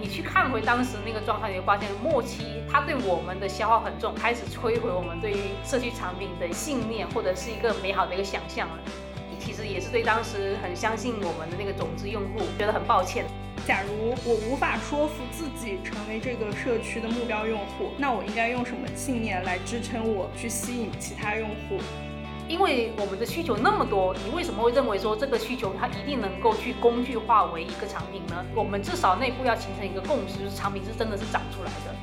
你去看回当时那个状态，你会发现末期它对我们的消耗很重，开始摧毁我们对于社区产品的信念或者是一个美好的一个想象了。其实也是对当时很相信我们的那个种子用户觉得很抱歉。假如我无法说服自己成为这个社区的目标用户，那我应该用什么信念来支撑我去吸引其他用户？因为我们的需求那么多，你为什么会认为说这个需求它一定能够去工具化为一个产品呢？我们至少内部要形成一个共识，就是产品是真的是长出来的。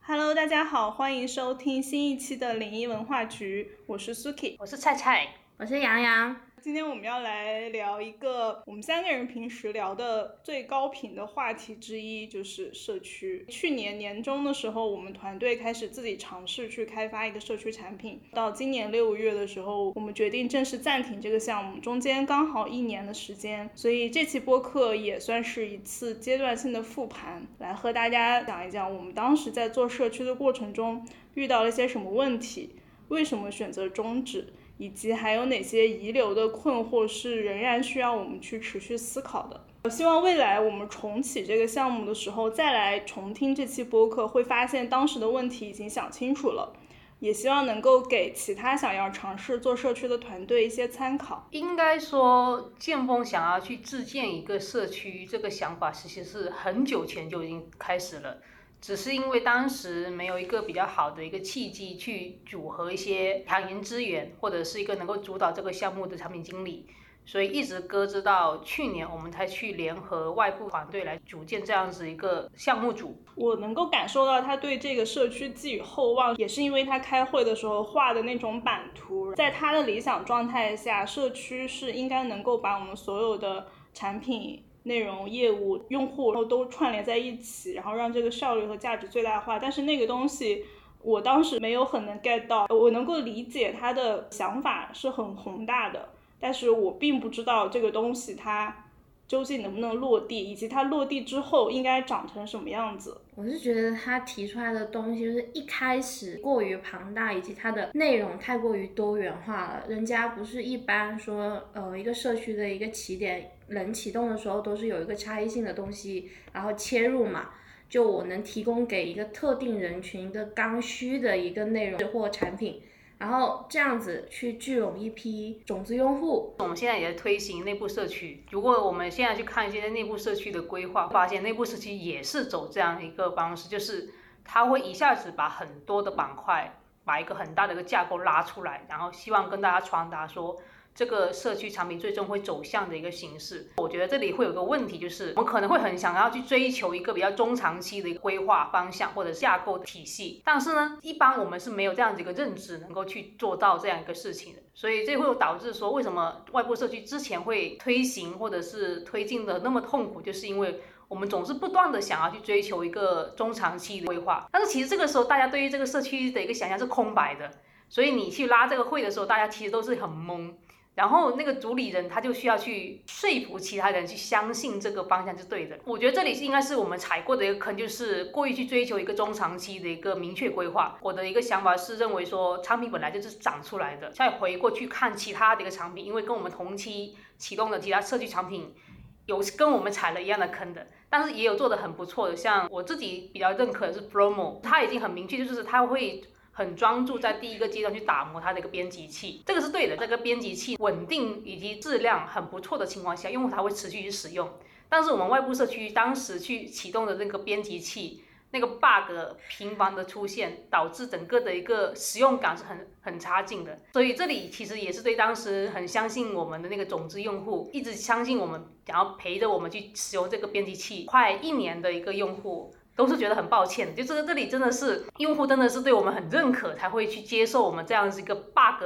Hello，大家好，欢迎收听新一期的零一文化局，我是 Suki，我是菜菜，我是洋洋。今天我们要来聊一个我们三个人平时聊的最高频的话题之一，就是社区。去年年中的时候，我们团队开始自己尝试去开发一个社区产品。到今年六月的时候，我们决定正式暂停这个项目，中间刚好一年的时间。所以这期播客也算是一次阶段性的复盘，来和大家讲一讲我们当时在做社区的过程中遇到了一些什么问题，为什么选择终止。以及还有哪些遗留的困惑是仍然需要我们去持续思考的？我希望未来我们重启这个项目的时候，再来重听这期播客，会发现当时的问题已经想清楚了。也希望能够给其他想要尝试做社区的团队一些参考。应该说，建峰想要去自建一个社区，这个想法其实是很久前就已经开始了。只是因为当时没有一个比较好的一个契机去组合一些强人资源，或者是一个能够主导这个项目的产品经理，所以一直搁置到去年，我们才去联合外部团队来组建这样子一个项目组。我能够感受到他对这个社区寄予厚望，也是因为他开会的时候画的那种版图，在他的理想状态下，社区是应该能够把我们所有的产品。内容、业务、用户，然后都串联在一起，然后让这个效率和价值最大化。但是那个东西，我当时没有很能 get 到。我能够理解他的想法是很宏大的，但是我并不知道这个东西它究竟能不能落地，以及它落地之后应该长成什么样子。我是觉得他提出来的东西就是一开始过于庞大，以及它的内容太过于多元化了。人家不是一般说，呃，一个社区的一个起点，冷启动的时候都是有一个差异性的东西，然后切入嘛。就我能提供给一个特定人群一个刚需的一个内容或产品。然后这样子去聚拢一批种子用户。我们现在也在推行内部社区。如果我们现在去看一些内部社区的规划，发现内部社区也是走这样一个方式，就是它会一下子把很多的板块，把一个很大的一个架构拉出来，然后希望跟大家传达说。这个社区产品最终会走向的一个形式，我觉得这里会有个问题，就是我们可能会很想要去追求一个比较中长期的一个规划方向或者架构体系，但是呢，一般我们是没有这样子一个认知能够去做到这样一个事情的，所以这会导致说为什么外部社区之前会推行或者是推进的那么痛苦，就是因为我们总是不断的想要去追求一个中长期的规划，但是其实这个时候大家对于这个社区的一个想象是空白的，所以你去拉这个会的时候，大家其实都是很懵。然后那个主理人他就需要去说服其他人去相信这个方向是对的。我觉得这里是应该是我们踩过的一个坑，就是过于去追求一个中长期的一个明确规划。我的一个想法是认为说，产品本来就是长出来的。再回过去看其他的一个产品，因为跟我们同期启动的其他社区产品，有跟我们踩了一样的坑的，但是也有做的很不错的。像我自己比较认可的是 Promo，它已经很明确，就是它会。很专注在第一个阶段去打磨它的一个编辑器，这个是对的。这个编辑器稳定以及质量很不错的情况下，用户才会持续去使用。但是我们外部社区当时去启动的那个编辑器，那个 bug 频繁的出现，导致整个的一个使用感是很很差劲的。所以这里其实也是对当时很相信我们的那个种子用户，一直相信我们，想要陪着我们去使用这个编辑器快一年的一个用户。都是觉得很抱歉，就这个这里真的是用户真的是对我们很认可，才会去接受我们这样子一个 bug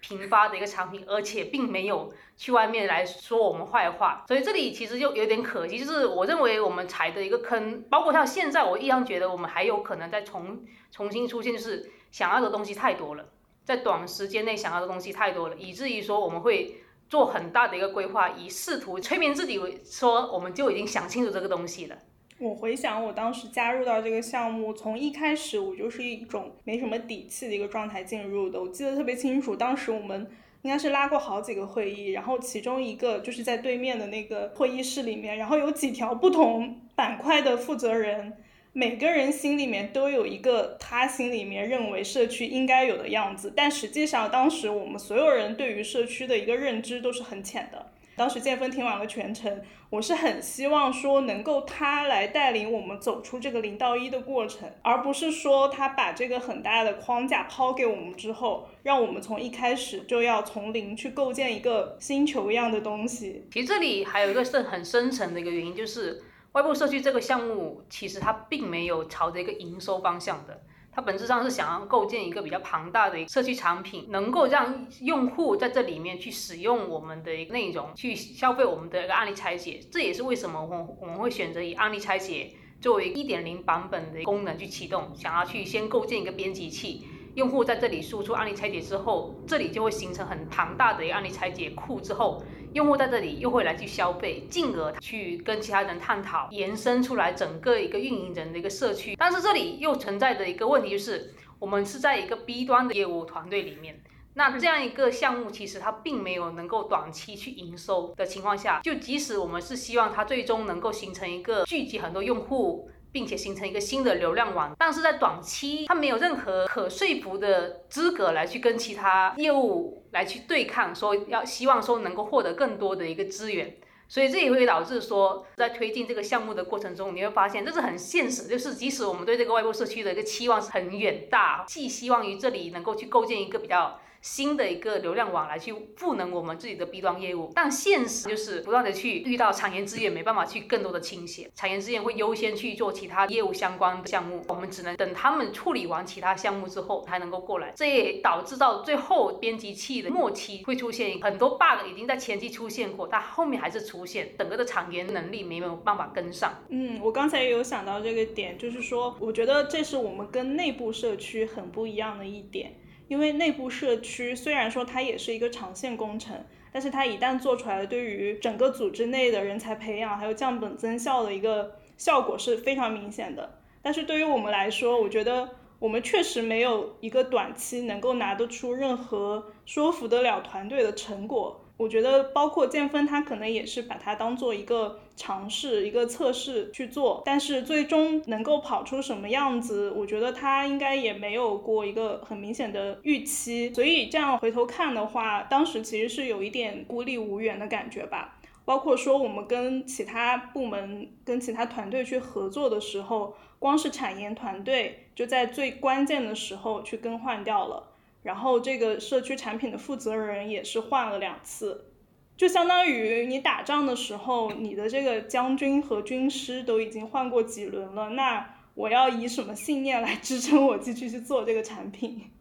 频发的一个产品，而且并没有去外面来说我们坏话。所以这里其实就有点可惜，就是我认为我们踩的一个坑，包括像现在我一样觉得我们还有可能再重重新出现，就是想要的东西太多了，在短时间内想要的东西太多了，以至于说我们会做很大的一个规划，以试图催眠自己为说我们就已经想清楚这个东西了。我回想我当时加入到这个项目，从一开始我就是一种没什么底气的一个状态进入的。我记得特别清楚，当时我们应该是拉过好几个会议，然后其中一个就是在对面的那个会议室里面，然后有几条不同板块的负责人，每个人心里面都有一个他心里面认为社区应该有的样子，但实际上当时我们所有人对于社区的一个认知都是很浅的。当时建芬听完了全程，我是很希望说能够他来带领我们走出这个零到一的过程，而不是说他把这个很大的框架抛给我们之后，让我们从一开始就要从零去构建一个星球一样的东西。其实这里还有一个是很深层的一个原因，就是外部社区这个项目其实它并没有朝着一个营收方向的。它本质上是想要构建一个比较庞大的社区产品，能够让用户在这里面去使用我们的一个内容，去消费我们的一个案例拆解。这也是为什么我我们会选择以案例拆解作为一点零版本的功能去启动，想要去先构建一个编辑器。用户在这里输出案例拆解之后，这里就会形成很庞大的一个案例拆解库。之后，用户在这里又会来去消费，进而去跟其他人探讨，延伸出来整个一个运营人的一个社区。但是这里又存在着一个问题，就是我们是在一个 B 端的业务团队里面，那这样一个项目其实它并没有能够短期去营收的情况下，就即使我们是希望它最终能够形成一个聚集很多用户。并且形成一个新的流量网，但是在短期它没有任何可说服的资格来去跟其他业务来去对抗，说要希望说能够获得更多的一个资源，所以这也会导致说在推进这个项目的过程中，你会发现这是很现实，就是即使我们对这个外部社区的一个期望是很远大，寄希望于这里能够去构建一个比较。新的一个流量网来去赋能我们自己的 B 端业务，但现实就是不断的去遇到产研资源没办法去更多的倾斜，产研资源会优先去做其他业务相关的项目，我们只能等他们处理完其他项目之后才能够过来，这也导致到最后编辑器的末期会出现很多 bug，已经在前期出现过，但后面还是出现整个的产研能力没有办法跟上。嗯，我刚才也有想到这个点，就是说我觉得这是我们跟内部社区很不一样的一点。因为内部社区虽然说它也是一个长线工程，但是它一旦做出来，对于整个组织内的人才培养还有降本增效的一个效果是非常明显的。但是对于我们来说，我觉得我们确实没有一个短期能够拿得出任何说服得了团队的成果。我觉得包括建芬，他可能也是把它当做一个尝试、一个测试去做，但是最终能够跑出什么样子，我觉得他应该也没有过一个很明显的预期。所以这样回头看的话，当时其实是有一点孤立无援的感觉吧。包括说我们跟其他部门、跟其他团队去合作的时候，光是产研团队就在最关键的时候去更换掉了。然后这个社区产品的负责人也是换了两次，就相当于你打仗的时候，你的这个将军和军师都已经换过几轮了，那我要以什么信念来支撑我继续去做这个产品？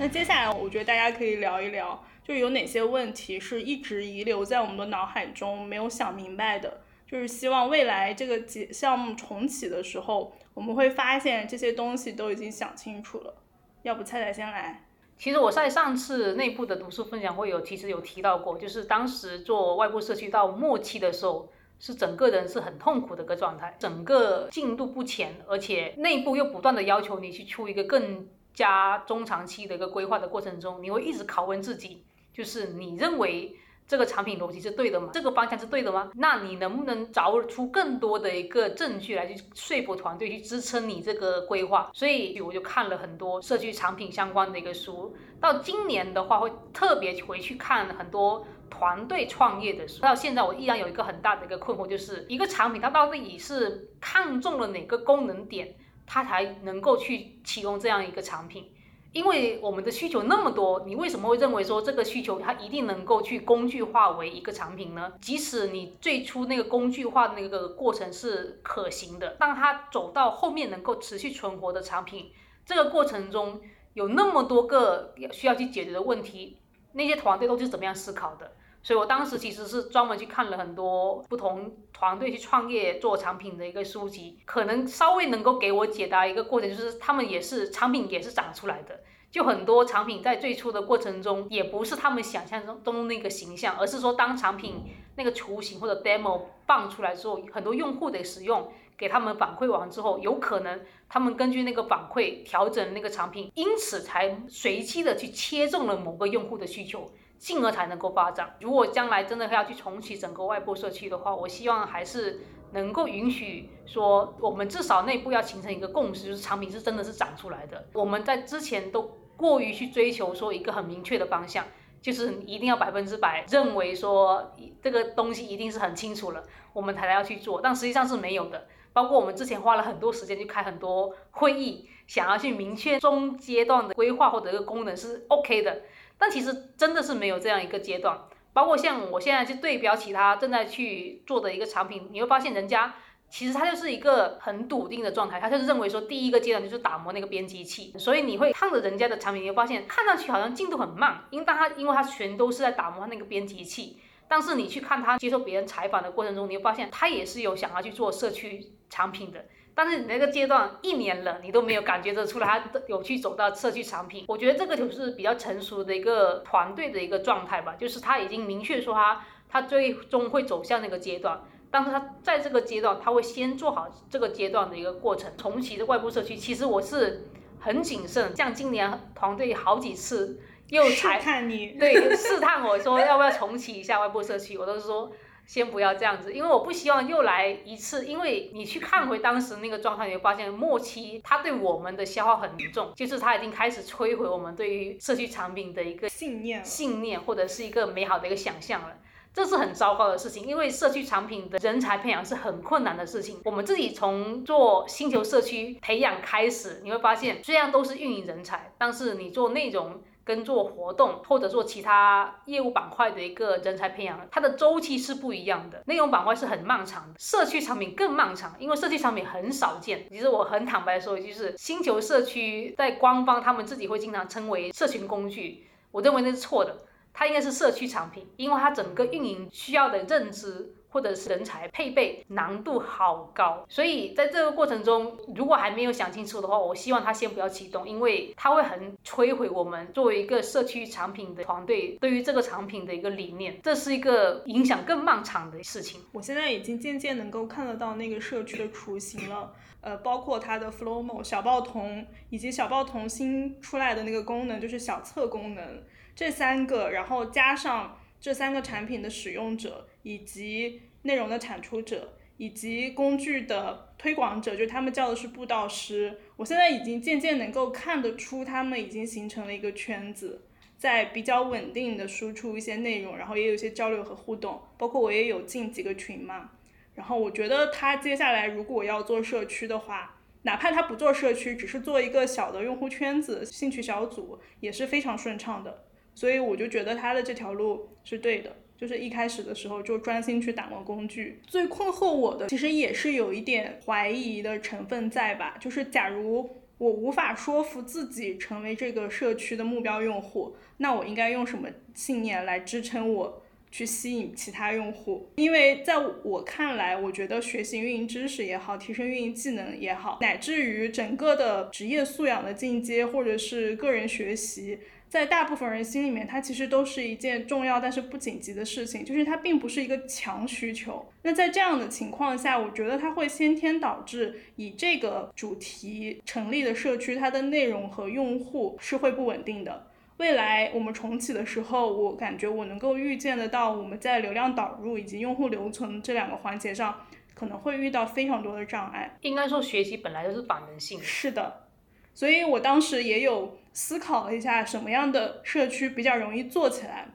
那接下来，我觉得大家可以聊一聊，就是有哪些问题是一直遗留在我们的脑海中没有想明白的，就是希望未来这个节项目重启的时候，我们会发现这些东西都已经想清楚了。要不菜菜先来？其实我在上次内部的读书分享会有其实有提到过，就是当时做外部社区到末期的时候，是整个人是很痛苦的一个状态，整个进度不前，而且内部又不断的要求你去出一个更。加中长期的一个规划的过程中，你会一直拷问自己，就是你认为这个产品逻辑是对的吗？这个方向是对的吗？那你能不能找出更多的一个证据来去说服团队去支撑你这个规划？所以我就看了很多社区产品相关的一个书。到今年的话，会特别回去看很多团队创业的书。到现在，我依然有一个很大的一个困惑，就是一个产品它到底是看中了哪个功能点？它才能够去启用这样一个产品，因为我们的需求那么多，你为什么会认为说这个需求它一定能够去工具化为一个产品呢？即使你最初那个工具化那个过程是可行的，当它走到后面能够持续存活的产品，这个过程中有那么多个需要去解决的问题，那些团队都是怎么样思考的？所以我当时其实是专门去看了很多不同团队去创业做产品的一个书籍，可能稍微能够给我解答一个过程，就是他们也是产品也是长出来的，就很多产品在最初的过程中，也不是他们想象中中那个形象，而是说当产品那个雏形或者 demo 放出来之后，很多用户的使用给他们反馈完之后，有可能他们根据那个反馈调整那个产品，因此才随机的去切中了某个用户的需求，进而才能够发展。如果将来真的要去重启整个外部社区的话，我希望还是。能够允许说，我们至少内部要形成一个共识，就是产品是真的是长出来的。我们在之前都过于去追求说一个很明确的方向，就是一定要百分之百认为说这个东西一定是很清楚了，我们才要去做。但实际上是没有的。包括我们之前花了很多时间去开很多会议，想要去明确中阶段的规划或者一个功能是 OK 的，但其实真的是没有这样一个阶段。包括像我现在去对标其他正在去做的一个产品，你会发现人家其实他就是一个很笃定的状态，他就是认为说第一个阶段就是打磨那个编辑器，所以你会看着人家的产品，你会发现看上去好像进度很慢，因为他因为他全都是在打磨那个编辑器，但是你去看他接受别人采访的过程中，你会发现他也是有想要去做社区产品的。但是你那个阶段一年了，你都没有感觉得出来他有去走到社区产品，我觉得这个就是比较成熟的一个团队的一个状态吧，就是他已经明确说他他最终会走向那个阶段，但是他在这个阶段他会先做好这个阶段的一个过程。重启的外部社区，其实我是很谨慎，像今年团队好几次又 试探你，对试探我说要不要重启一下外部社区，我都是说。先不要这样子，因为我不希望又来一次。因为你去看回当时那个状态，你会发现末期它对我们的消耗很严重，就是它已经开始摧毁我们对于社区产品的一个信念、信念或者是一个美好的一个想象了。这是很糟糕的事情，因为社区产品的人才培养是很困难的事情。我们自己从做星球社区培养开始，你会发现虽然都是运营人才，但是你做内容。跟做活动或者做其他业务板块的一个人才培养，它的周期是不一样的。内容板块是很漫长的，社区产品更漫长，因为社区产品很少见。其实我很坦白说，就是星球社区在官方他们自己会经常称为社群工具，我认为那是错的，它应该是社区产品，因为它整个运营需要的认知。或者是人才配备难度好高，所以在这个过程中，如果还没有想清楚的话，我希望他先不要启动，因为它会很摧毁我们作为一个社区产品的团队对于这个产品的一个理念，这是一个影响更漫长的事情。我现在已经渐渐能够看得到那个社区的雏形了，呃，包括它的 Flowmo 小报童以及小报童新出来的那个功能，就是小测功能这三个，然后加上。这三个产品的使用者，以及内容的产出者，以及工具的推广者，就他们叫的是布道师。我现在已经渐渐能够看得出，他们已经形成了一个圈子，在比较稳定的输出一些内容，然后也有一些交流和互动。包括我也有进几个群嘛。然后我觉得他接下来如果要做社区的话，哪怕他不做社区，只是做一个小的用户圈子、兴趣小组，也是非常顺畅的。所以我就觉得他的这条路是对的，就是一开始的时候就专心去打磨工具。最困惑我的，其实也是有一点怀疑的成分在吧？就是假如我无法说服自己成为这个社区的目标用户，那我应该用什么信念来支撑我去吸引其他用户？因为在我看来，我觉得学习运营知识也好，提升运营技能也好，乃至于整个的职业素养的进阶，或者是个人学习。在大部分人心里面，它其实都是一件重要但是不紧急的事情，就是它并不是一个强需求。那在这样的情况下，我觉得它会先天导致以这个主题成立的社区，它的内容和用户是会不稳定的。未来我们重启的时候，我感觉我能够预见得到，我们在流量导入以及用户留存这两个环节上，可能会遇到非常多的障碍。应该说，学习本来就是反人性。是的，所以我当时也有。思考了一下什么样的社区比较容易做起来，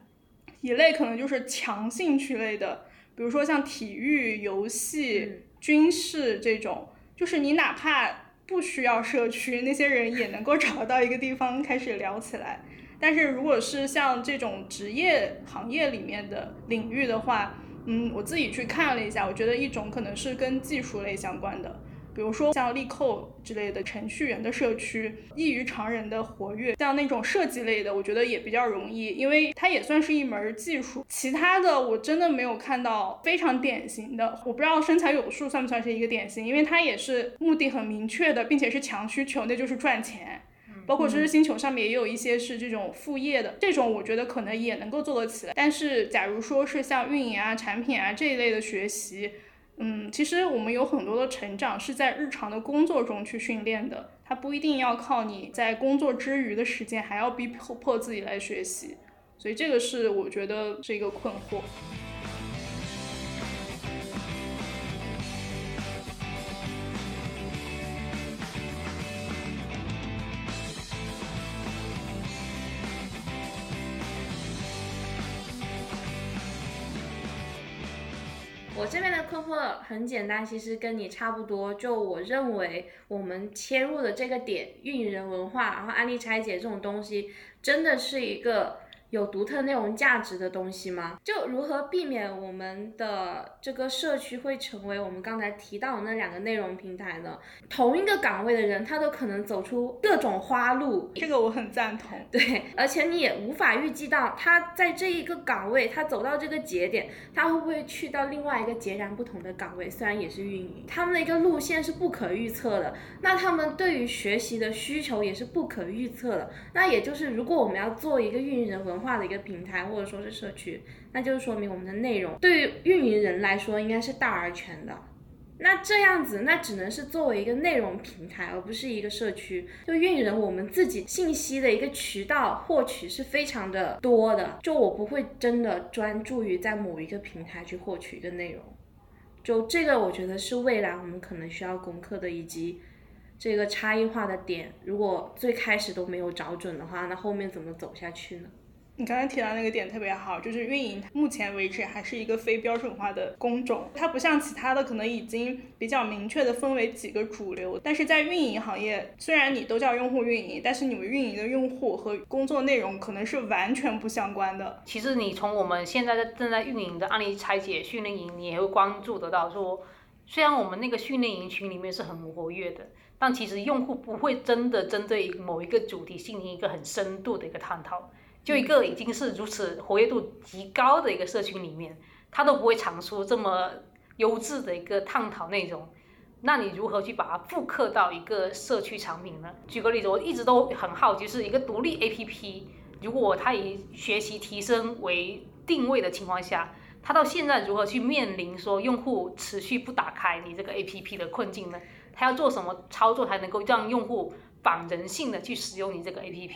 一类可能就是强兴趣类的，比如说像体育、游戏、军事这种，就是你哪怕不需要社区，那些人也能够找到一个地方开始聊起来。但是如果是像这种职业行业里面的领域的话，嗯，我自己去看了一下，我觉得一种可能是跟技术类相关的。比如说像力扣之类的程序员的社区，异于常人的活跃。像那种设计类的，我觉得也比较容易，因为它也算是一门技术。其他的我真的没有看到非常典型的，我不知道身材有数算不算是一个典型，因为它也是目的很明确的，并且是强需求，那就是赚钱。包括知识星球上面也有一些是这种副业的，这种我觉得可能也能够做得起来。但是假如说是像运营啊、产品啊这一类的学习，嗯，其实我们有很多的成长是在日常的工作中去训练的，它不一定要靠你在工作之余的时间还要逼迫自己来学习，所以这个是我觉得是一个困惑。我这边的困惑很简单，其实跟你差不多。就我认为，我们切入的这个点，运营人文化，然后案例拆解这种东西，真的是一个。有独特内容价值的东西吗？就如何避免我们的这个社区会成为我们刚才提到的那两个内容平台呢？同一个岗位的人，他都可能走出各种花路。这个我很赞同。对，而且你也无法预计到他在这一个岗位，他走到这个节点，他会不会去到另外一个截然不同的岗位？虽然也是运营，他们的一个路线是不可预测的。那他们对于学习的需求也是不可预测的。那也就是，如果我们要做一个运营人文，化化的一个平台或者说是社区，那就是说明我们的内容对于运营人来说应该是大而全的。那这样子，那只能是作为一个内容平台，而不是一个社区。就运营人，我们自己信息的一个渠道获取是非常的多的。就我不会真的专注于在某一个平台去获取一个内容。就这个，我觉得是未来我们可能需要攻克的，以及。这个差异化的点，如果最开始都没有找准的话，那后面怎么走下去呢？你刚才提到那个点特别好，就是运营目前为止还是一个非标准化的工种，它不像其他的可能已经比较明确的分为几个主流。但是在运营行业，虽然你都叫用户运营，但是你们运营的用户和工作内容可能是完全不相关的。其实你从我们现在在正在运营的案例拆解训练营，你也会关注得到，说虽然我们那个训练营群里面是很活跃的。但其实用户不会真的针对某一个主题进行一个很深度的一个探讨，就一个已经是如此活跃度极高的一个社群里面，他都不会产出这么优质的一个探讨内容。那你如何去把它复刻到一个社区产品呢？举个例子，我一直都很好奇，是一个独立 APP，如果它以学习提升为定位的情况下，它到现在如何去面临说用户持续不打开你这个 APP 的困境呢？它要做什么操作才能够让用户仿人性的去使用你这个 APP？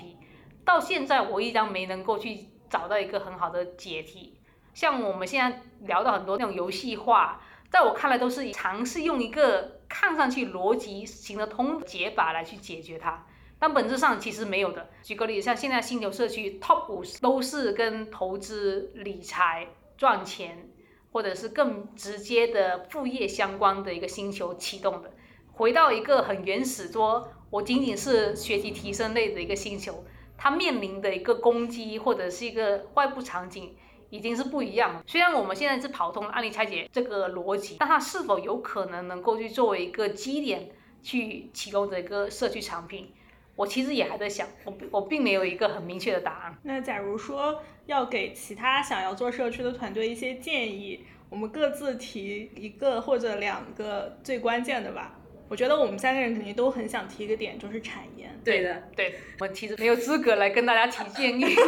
到现在我依然没能够去找到一个很好的解题。像我们现在聊到很多那种游戏化，在我看来都是尝试用一个看上去逻辑行得通解法来去解决它，但本质上其实没有的。举个例子，像现在星球社区 Top 五十都是跟投资理财赚钱，或者是更直接的副业相关的一个星球启动的。回到一个很原始，说我仅仅是学习提升类的一个星球，它面临的一个攻击或者是一个外部场景已经是不一样了。虽然我们现在是跑通案例拆解这个逻辑，但它是否有可能能够去作为一个基点去启动这个社区产品，我其实也还在想，我我并没有一个很明确的答案。那假如说要给其他想要做社区的团队一些建议，我们各自提一个或者两个最关键的吧。我觉得我们三个人肯定都很想提一个点，就是产研。对的，对，我提着没有资格来跟大家提建议。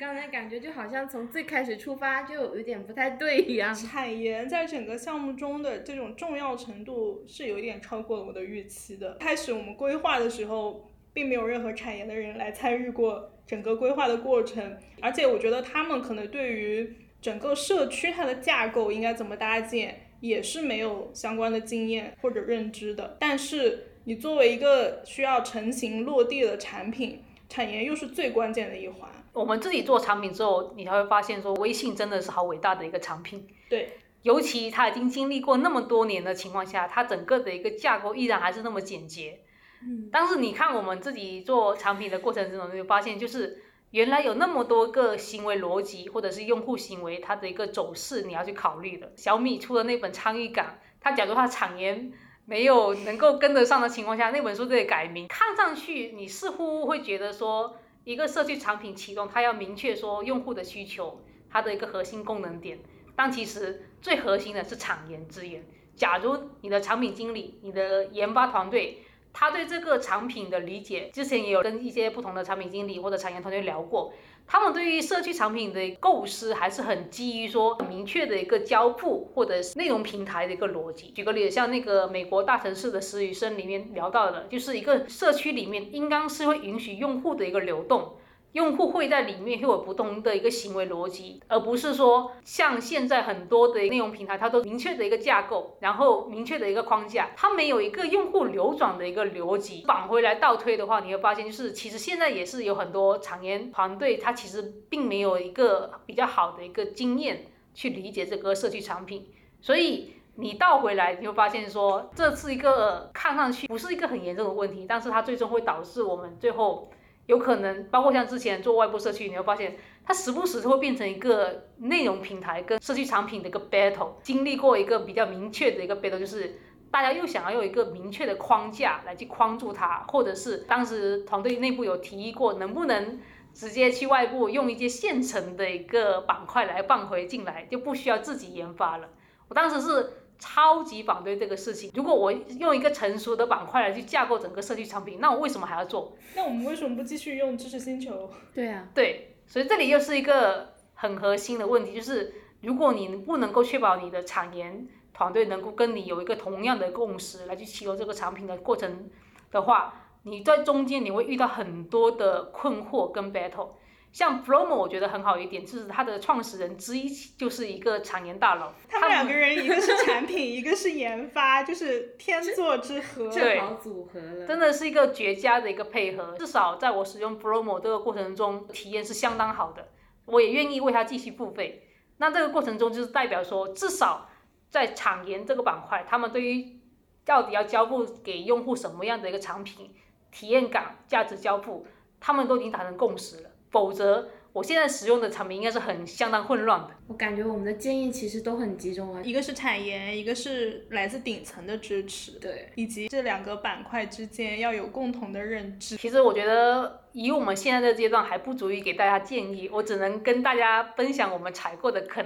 刚才感觉就好像从最开始出发就有点不太对一样。产研在整个项目中的这种重要程度是有一点超过了我的预期的。开始我们规划的时候，并没有任何产研的人来参与过整个规划的过程，而且我觉得他们可能对于整个社区它的架构应该怎么搭建。也是没有相关的经验或者认知的，但是你作为一个需要成型落地的产品，产研又是最关键的一环。我们自己做产品之后，你才会发现说，微信真的是好伟大的一个产品。对，尤其它已经经历过那么多年的情况下，它整个的一个架构依然还是那么简洁。嗯，但是你看我们自己做产品的过程中，你会发现就是。原来有那么多个行为逻辑，或者是用户行为它的一个走势，你要去考虑的。小米出的那本参与感，它假如它产研没有能够跟得上的情况下，那本书就得改名。看上去你似乎会觉得说，一个社区产品启动，它要明确说用户的需求，它的一个核心功能点。但其实最核心的是产研资源。假如你的产品经理、你的研发团队，他对这个产品的理解，之前也有跟一些不同的产品经理或者产业团队聊过，他们对于社区产品的构思还是很基于说很明确的一个交付或者是内容平台的一个逻辑。举个例子，像那个美国大城市的私语声里面聊到的，就是一个社区里面应当是会允许用户的一个流动。用户会在里面会有不同的一个行为逻辑，而不是说像现在很多的内容平台，它都明确的一个架构，然后明确的一个框架，它没有一个用户流转的一个逻辑。返回来倒推的话，你会发现，就是其实现在也是有很多产研团队，它其实并没有一个比较好的一个经验去理解这个社区产品。所以你倒回来，你会发现说，这是一个看上去不是一个很严重的问题，但是它最终会导致我们最后。有可能，包括像之前做外部社区，你会发现它时不时会变成一个内容平台跟社区产品的一个 battle。经历过一个比较明确的一个 battle，就是大家又想要用一个明确的框架来去框住它，或者是当时团队内部有提议过，能不能直接去外部用一些现成的一个板块来放回进来，就不需要自己研发了。我当时是。超级反对这个事情。如果我用一个成熟的板块来去架构整个社区产品，那我为什么还要做？那我们为什么不继续用知识星球？对啊，对，所以这里又是一个很核心的问题，就是如果你不能够确保你的产研团队能够跟你有一个同样的共识来去启动这个产品的过程的话，你在中间你会遇到很多的困惑跟 battle。像 Promo 我觉得很好一点，就是它的创始人之一就是一个产研大佬。他们两个人，一个是产品，一个是研发，就是天作之合，正好组合了。真的是一个绝佳的一个配合。至少在我使用 Promo 这个过程中，体验是相当好的。我也愿意为它继续付费。那这个过程中，就是代表说，至少在产研这个板块，他们对于到底要交付给用户什么样的一个产品体验感、价值交付，他们都已经达成共识了。否则，我现在使用的产品应该是很相当混乱的。我感觉我们的建议其实都很集中啊，一个是产研，一个是来自顶层的支持，对，以及这两个板块之间要有共同的认知。其实我觉得，以我们现在的阶段还不足以给大家建议，我只能跟大家分享我们踩过的坑。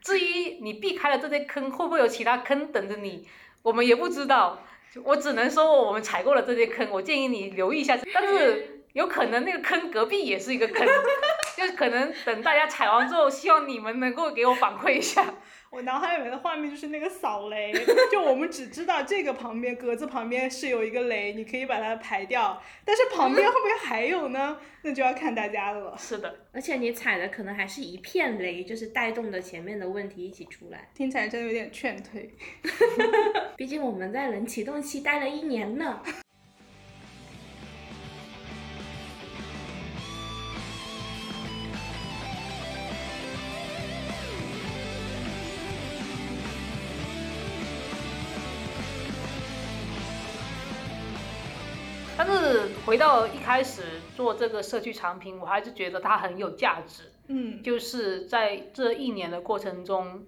至于你避开了这些坑，会不会有其他坑等着你，我们也不知道。我只能说我们踩过了这些坑，我建议你留意一下。但是。有可能那个坑隔壁也是一个坑，就是可能等大家踩完之后，希望你们能够给我反馈一下。我脑海里面的画面就是那个扫雷，就我们只知道这个旁边格子旁边是有一个雷，你可以把它排掉，但是旁边会不会还有呢？那就要看大家了。是的，而且你踩的可能还是一片雷，就是带动的前面的问题一起出来，听起来真的有点劝退。毕竟我们在冷启动期待了一年呢。回到一开始做这个社区产品，我还是觉得它很有价值。嗯，就是在这一年的过程中，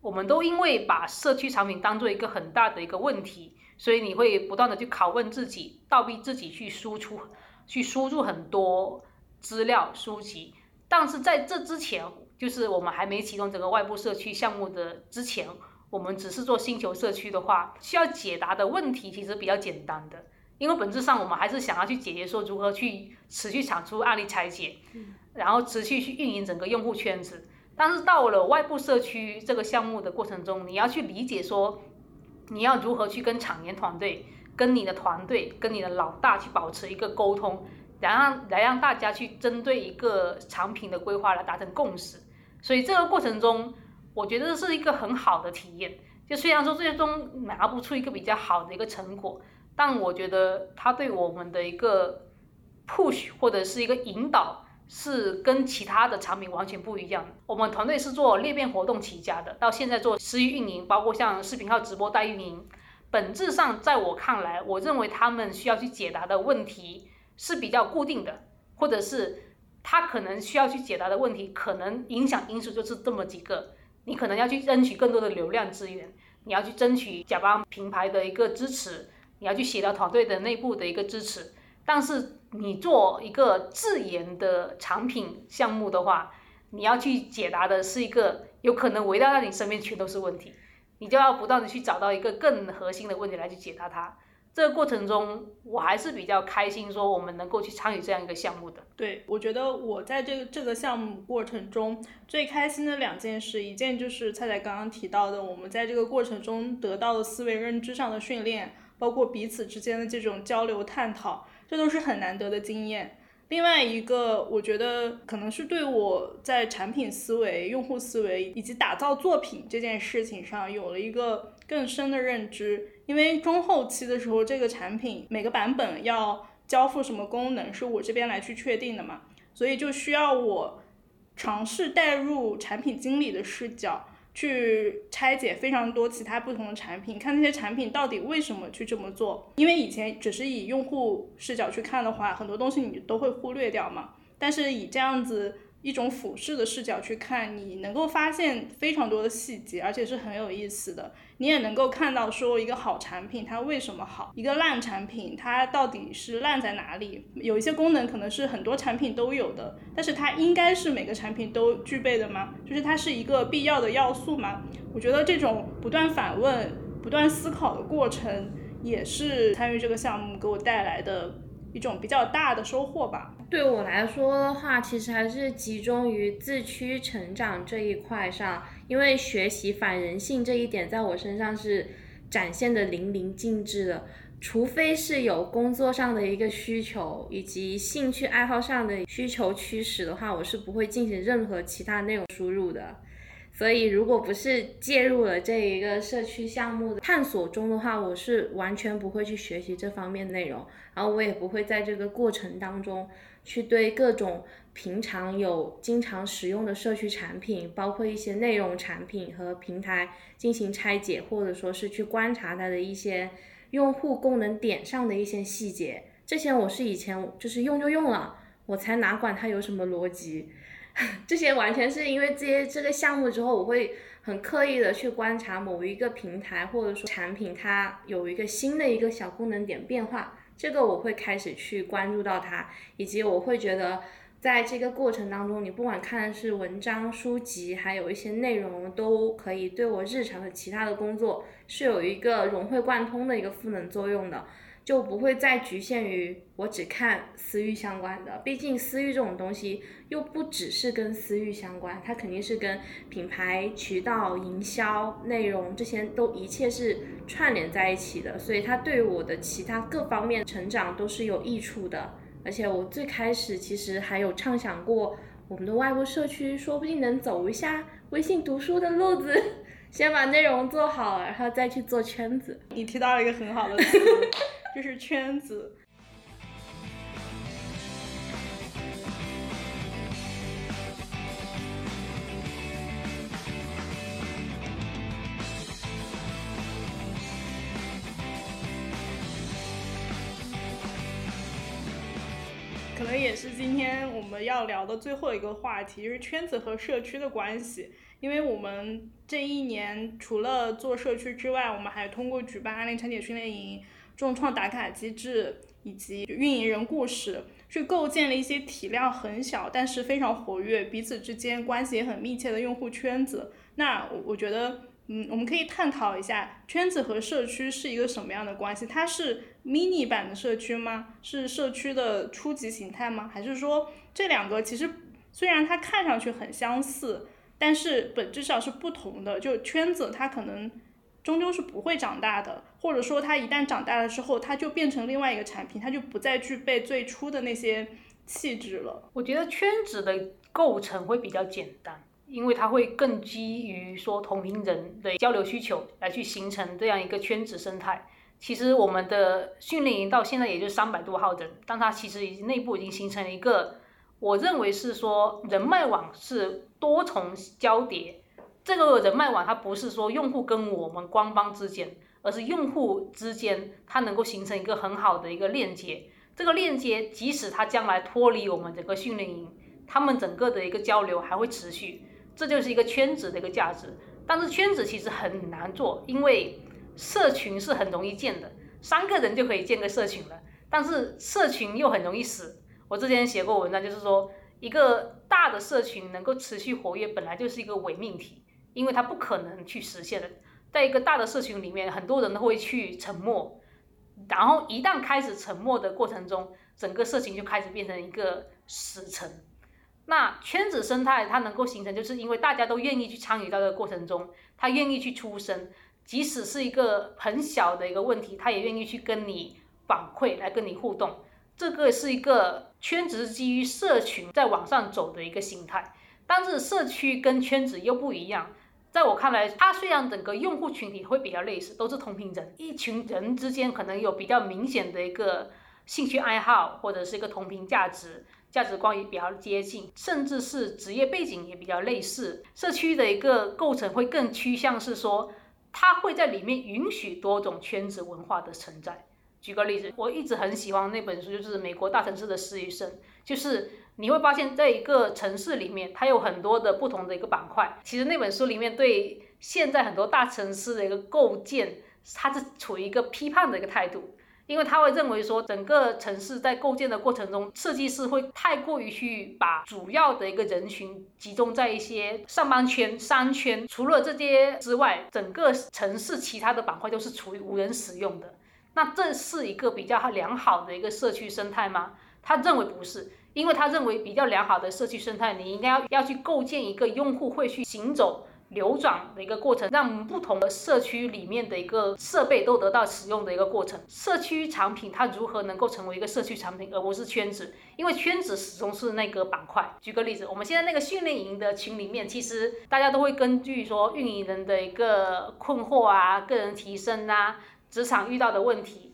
我们都因为把社区产品当做一个很大的一个问题，所以你会不断的去拷问自己，倒逼自己去输出，去输入很多资料书籍。但是在这之前，就是我们还没启动整个外部社区项目的之前，我们只是做星球社区的话，需要解答的问题其实比较简单的。因为本质上，我们还是想要去解决说如何去持续产出案例拆解，然后持续去运营整个用户圈子。但是到了外部社区这个项目的过程中，你要去理解说，你要如何去跟产研团队、跟你的团队、跟你的老大去保持一个沟通，然后来让大家去针对一个产品的规划来达成共识。所以这个过程中，我觉得是一个很好的体验。就虽然说最终拿不出一个比较好的一个成果。但我觉得他对我们的一个 push 或者是一个引导，是跟其他的产品完全不一样。我们团队是做裂变活动起家的，到现在做私域运营，包括像视频号直播代运营。本质上，在我看来，我认为他们需要去解答的问题是比较固定的，或者是他可能需要去解答的问题，可能影响因素就是这么几个。你可能要去争取更多的流量资源，你要去争取甲方品牌的一个支持。你要去协调团队的内部的一个支持，但是你做一个自研的产品项目的话，你要去解答的是一个有可能围绕在你身边全都是问题，你就要不断的去找到一个更核心的问题来去解答它。这个过程中，我还是比较开心，说我们能够去参与这样一个项目的。对，我觉得我在这个这个项目过程中最开心的两件事，一件就是菜菜刚刚提到的，我们在这个过程中得到的思维认知上的训练，包括彼此之间的这种交流探讨，这都是很难得的经验。另外一个，我觉得可能是对我在产品思维、用户思维以及打造作品这件事情上有了一个更深的认知。因为中后期的时候，这个产品每个版本要交付什么功能，是我这边来去确定的嘛，所以就需要我尝试带入产品经理的视角。去拆解非常多其他不同的产品，看那些产品到底为什么去这么做。因为以前只是以用户视角去看的话，很多东西你都会忽略掉嘛。但是以这样子。一种俯视的视角去看，你能够发现非常多的细节，而且是很有意思的。你也能够看到说一个好产品它为什么好，一个烂产品它到底是烂在哪里。有一些功能可能是很多产品都有的，但是它应该是每个产品都具备的吗？就是它是一个必要的要素吗？我觉得这种不断反问、不断思考的过程，也是参与这个项目给我带来的。一种比较大的收获吧。对我来说的话，其实还是集中于自驱成长这一块上，因为学习反人性这一点在我身上是展现的淋漓尽致的。除非是有工作上的一个需求以及兴趣爱好上的需求驱使的话，我是不会进行任何其他内容输入的。所以，如果不是介入了这一个社区项目的探索中的话，我是完全不会去学习这方面内容，然后我也不会在这个过程当中去对各种平常有经常使用的社区产品，包括一些内容产品和平台进行拆解，或者说是去观察它的一些用户功能点上的一些细节。这些我是以前就是用就用了，我才哪管它有什么逻辑。这些完全是因为接这个项目之后，我会很刻意的去观察某一个平台或者说产品，它有一个新的一个小功能点变化，这个我会开始去关注到它，以及我会觉得在这个过程当中，你不管看的是文章、书籍，还有一些内容，都可以对我日常的其他的工作是有一个融会贯通的一个赋能作用的。就不会再局限于我只看私域相关的，毕竟私域这种东西又不只是跟私域相关，它肯定是跟品牌、渠道、营销、内容这些都一切是串联在一起的，所以它对于我的其他各方面成长都是有益处的。而且我最开始其实还有畅想过，我们的外部社区说不定能走一下微信读书的路子，先把内容做好，然后再去做圈子。你提到了一个很好的词。就是圈子，可能也是今天我们要聊的最后一个话题，就是圈子和社区的关系。因为我们这一年除了做社区之外，我们还通过举办安利拆解训练营。重创打卡机制以及运营人故事，去构建了一些体量很小，但是非常活跃，彼此之间关系也很密切的用户圈子。那我我觉得，嗯，我们可以探讨一下圈子和社区是一个什么样的关系？它是 mini 版的社区吗？是社区的初级形态吗？还是说这两个其实虽然它看上去很相似，但是本质上是不同的？就圈子它可能。终究是不会长大的，或者说它一旦长大了之后，它就变成另外一个产品，它就不再具备最初的那些气质了。我觉得圈子的构成会比较简单，因为它会更基于说同龄人的交流需求来去形成这样一个圈子生态。其实我们的训练营到现在也就三百多号人，但它其实已经内部已经形成了一个，我认为是说人脉网是多重交叠。这个人脉网，它不是说用户跟我们官方之间，而是用户之间，它能够形成一个很好的一个链接。这个链接，即使它将来脱离我们整个训练营，他们整个的一个交流还会持续。这就是一个圈子的一个价值。但是圈子其实很难做，因为社群是很容易建的，三个人就可以建个社群了。但是社群又很容易死。我之前写过文章，就是说一个大的社群能够持续活跃，本来就是一个伪命题。因为它不可能去实现的，在一个大的社群里面，很多人都会去沉默。然后一旦开始沉默的过程中，整个社群就开始变成一个死城。那圈子生态它能够形成，就是因为大家都愿意去参与到这个过程中，他愿意去出声，即使是一个很小的一个问题，他也愿意去跟你反馈，来跟你互动。这个是一个圈子基于社群在往上走的一个形态，但是社区跟圈子又不一样。在我看来，它虽然整个用户群体会比较类似，都是同频人，一群人之间可能有比较明显的一个兴趣爱好，或者是一个同频价值。价值观也比较接近，甚至是职业背景也比较类似。社区的一个构成会更趋向是说，它会在里面允许多种圈子文化的存在。举个例子，我一直很喜欢那本书，就是《美国大城市的实习生》，就是你会发现在一个城市里面，它有很多的不同的一个板块。其实那本书里面对现在很多大城市的一个构建，它是处于一个批判的一个态度。因为他会认为说，整个城市在构建的过程中，设计师会太过于去把主要的一个人群集中在一些上班圈、商圈。除了这些之外，整个城市其他的板块都是处于无人使用的。那这是一个比较良好的一个社区生态吗？他认为不是，因为他认为比较良好的社区生态，你应该要要去构建一个用户会去行走。流转的一个过程，让不同的社区里面的一个设备都得到使用的一个过程。社区产品它如何能够成为一个社区产品，而不是圈子？因为圈子始终是那个板块。举个例子，我们现在那个训练营的群里面，其实大家都会根据说运营人的一个困惑啊、个人提升啊、职场遇到的问题，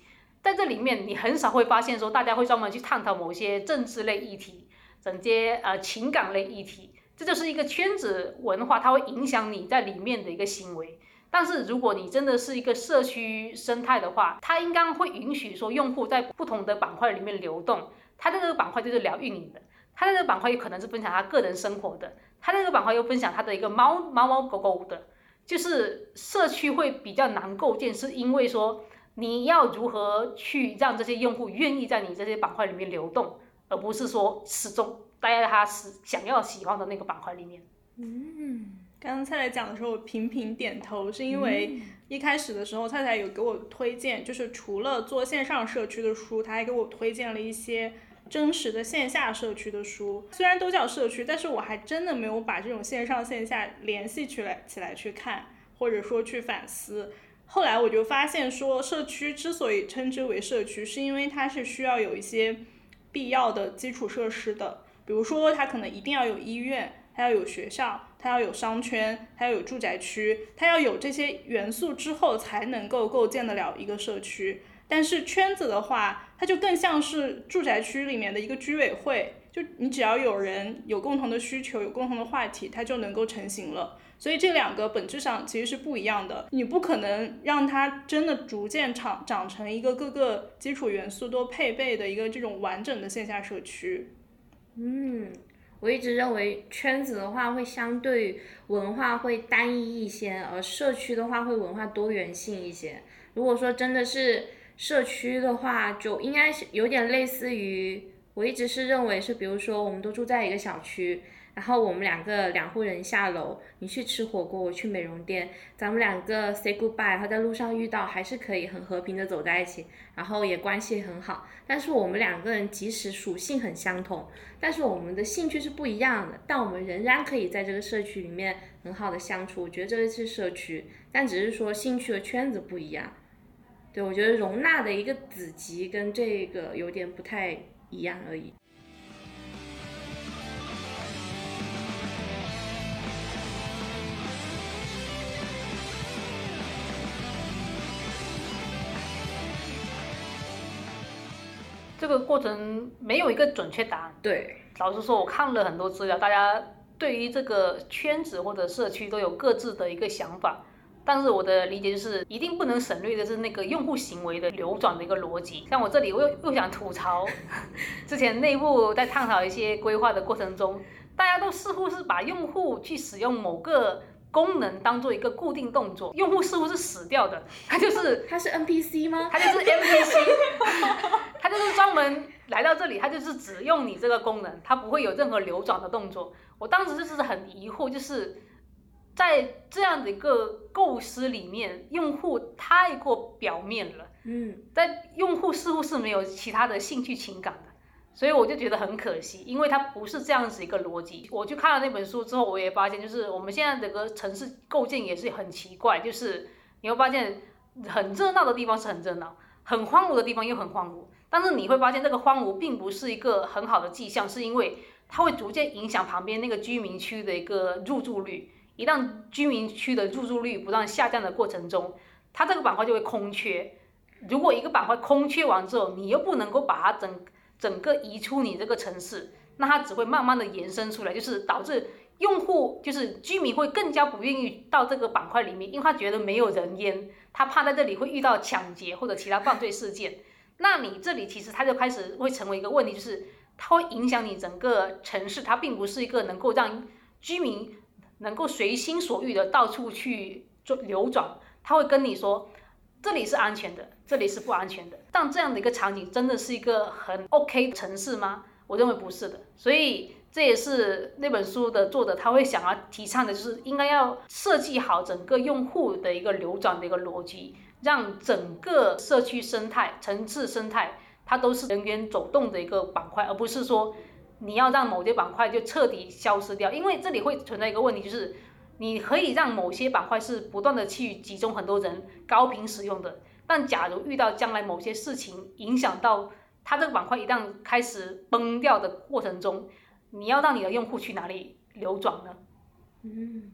在这里面你很少会发现说大家会专门去探讨某些政治类议题、整些呃情感类议题。这就是一个圈子文化，它会影响你在里面的一个行为。但是如果你真的是一个社区生态的话，它应该会允许说用户在不同的板块里面流动。它这个板块就是聊运营的，它这个板块有可能是分享他个人生活的，它这个板块又分享他的一个猫猫猫狗狗的。就是社区会比较难构建，是因为说你要如何去让这些用户愿意在你这些板块里面流动，而不是说始终。待在他是想要喜欢的那个板块里面。嗯，刚刚菜菜讲的时候，我频频点头，是因为一开始的时候，菜菜有给我推荐，就是除了做线上社区的书，他还给我推荐了一些真实的线下社区的书。虽然都叫社区，但是我还真的没有把这种线上线下联系起来起来去看，或者说去反思。后来我就发现说，社区之所以称之为社区，是因为它是需要有一些必要的基础设施的。比如说，它可能一定要有医院，它要有学校，它要有商圈，它要有住宅区，它要有这些元素之后，才能够构建得了一个社区。但是圈子的话，它就更像是住宅区里面的一个居委会，就你只要有人有共同的需求，有共同的话题，它就能够成型了。所以这两个本质上其实是不一样的，你不可能让它真的逐渐长长成一个各个基础元素都配备的一个这种完整的线下社区。嗯，我一直认为圈子的话会相对文化会单一一些，而社区的话会文化多元性一些。如果说真的是社区的话，就应该是有点类似于，我一直是认为是，比如说我们都住在一个小区。然后我们两个两户人下楼，你去吃火锅，我去美容店，咱们两个 say goodbye，然后在路上遇到，还是可以很和平的走在一起，然后也关系很好。但是我们两个人即使属性很相同，但是我们的兴趣是不一样的，但我们仍然可以在这个社区里面很好的相处。我觉得这个是社区，但只是说兴趣和圈子不一样。对，我觉得容纳的一个子集跟这个有点不太一样而已。这个过程没有一个准确答案。对，老实说，我看了很多资料，大家对于这个圈子或者社区都有各自的一个想法。但是我的理解就是，一定不能省略的是那个用户行为的流转的一个逻辑。像我这里，我又又想吐槽，之前内部在探讨一些规划的过程中，大家都似乎是把用户去使用某个。功能当做一个固定动作，用户似乎是死掉的，他就是他是 NPC 吗？他就是 NPC，他就是专门来到这里，他就是只用你这个功能，他不会有任何流转的动作。我当时就是很疑惑，就是在这样的一个构思里面，用户太过表面了，嗯，在用户似乎是没有其他的兴趣情感的，所以我就觉得很可惜，因为它不是这样子一个逻辑。我去看了那本书之后，我也发现，就是我们现在整个城市构建也是很奇怪，就是你会发现很热闹的地方是很热闹，很荒芜的地方又很荒芜，但是你会发现这个荒芜并不是一个很好的迹象，是因为它会逐渐影响旁边那个居民区的一个入住率。一旦居民区的入住率不断下降的过程中，它这个板块就会空缺。如果一个板块空缺完之后，你又不能够把它整整个移出你这个城市，那它只会慢慢的延伸出来，就是导致用户就是居民会更加不愿意到这个板块里面，因为他觉得没有人烟，他怕在这里会遇到抢劫或者其他犯罪事件。那你这里其实它就开始会成为一个问题，就是它会影响你整个城市，它并不是一个能够让居民。能够随心所欲的到处去做流转，他会跟你说，这里是安全的，这里是不安全的。但这样的一个场景真的是一个很 OK 的城市吗？我认为不是的。所以这也是那本书的作者他会想要提倡的，就是应该要设计好整个用户的一个流转的一个逻辑，让整个社区生态、城市生态它都是人员走动的一个板块，而不是说。你要让某些板块就彻底消失掉，因为这里会存在一个问题，就是你可以让某些板块是不断的去集中很多人高频使用的，但假如遇到将来某些事情影响到它这个板块一旦开始崩掉的过程中，你要让你的用户去哪里流转呢？嗯，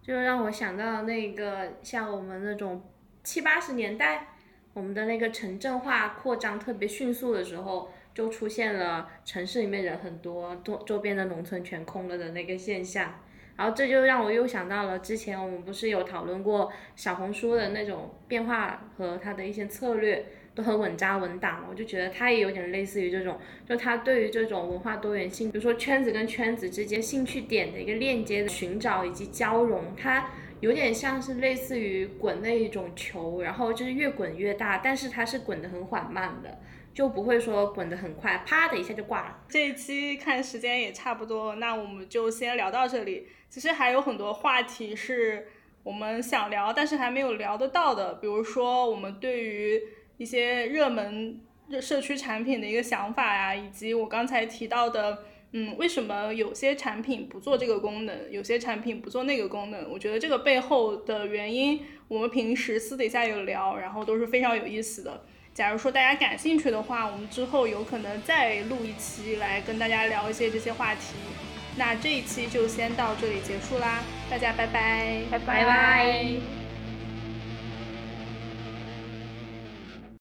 就让我想到那个像我们那种七八十年代，我们的那个城镇化扩张特别迅速的时候。就出现了城市里面人很多，周周边的农村全空了的那个现象，然后这就让我又想到了之前我们不是有讨论过小红书的那种变化和它的一些策略都很稳扎稳打嘛，我就觉得它也有点类似于这种，就它对于这种文化多元性，比如说圈子跟圈子之间兴趣点的一个链接的寻找以及交融，它有点像是类似于滚那一种球，然后就是越滚越大，但是它是滚得很缓慢的。就不会说滚得很快，啪的一下就挂了。这一期看时间也差不多，那我们就先聊到这里。其实还有很多话题是我们想聊，但是还没有聊得到的。比如说我们对于一些热门热社区产品的一个想法呀，以及我刚才提到的，嗯，为什么有些产品不做这个功能，有些产品不做那个功能？我觉得这个背后的原因，我们平时私底下有聊，然后都是非常有意思的。假如说大家感兴趣的话，我们之后有可能再录一期来跟大家聊一些这些话题。那这一期就先到这里结束啦，大家拜拜，拜拜。